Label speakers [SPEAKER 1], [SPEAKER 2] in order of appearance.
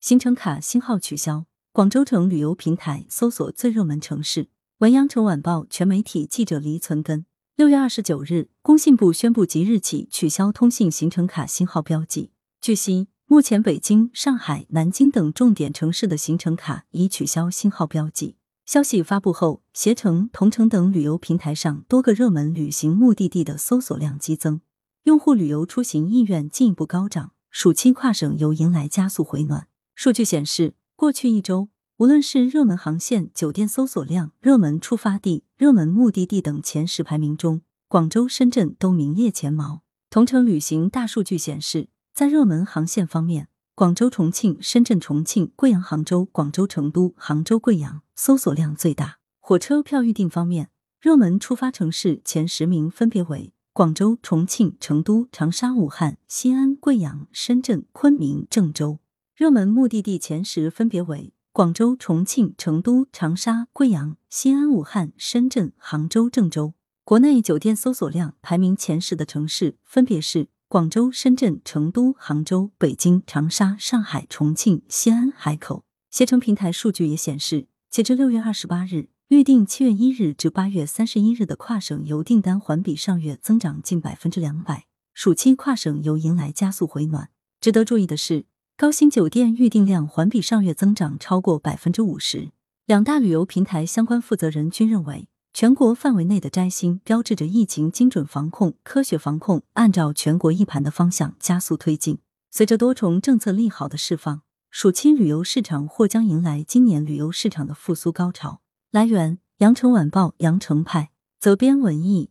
[SPEAKER 1] 行程卡星号取消，广州城旅游平台搜索最热门城市。文阳城晚报全媒体记者黎存根。六月二十九日，工信部宣布即日起取消通信行程卡星号标记。据悉，目前北京、上海、南京等重点城市的行程卡已取消星号标记。消息发布后，携程、同程等旅游平台上多个热门旅行目的地的搜索量激增，用户旅游出行意愿进一步高涨，暑期跨省游迎来加速回暖。数据显示，过去一周，无论是热门航线、酒店搜索量、热门出发地、热门目的地等前十排名中，广州、深圳都名列前茅。同程旅行大数据显示，在热门航线方面，广州、重庆、深圳、重庆、贵阳、杭州、广州、成都、杭州、贵阳搜索量最大。火车票预订方面，热门出发城市前十名分别为广州、重庆、成都、长沙、武汉、西安、贵阳、深圳、昆明、郑州；热门目的地前十分别为广州、重庆、成都、长沙、贵阳、西安、武汉、深圳、杭州、郑州。国内酒店搜索量排名前十的城市分别是。广州、深圳、成都、杭州、北京、长沙、上海、重庆、西安、海口。携程平台数据也显示，截至六月二十八日，预定七月一日至八月三十一日的跨省游订单环比上月增长近百分之两百，暑期跨省游迎来加速回暖。值得注意的是，高新酒店预订量环比上月增长超过百分之五十。两大旅游平台相关负责人均认为。全国范围内的摘星，标志着疫情精准防控、科学防控，按照全国一盘的方向加速推进。随着多重政策利好的释放，暑期旅游市场或将迎来今年旅游市场的复苏高潮。来源：羊城晚报羊城派，责编：文艺，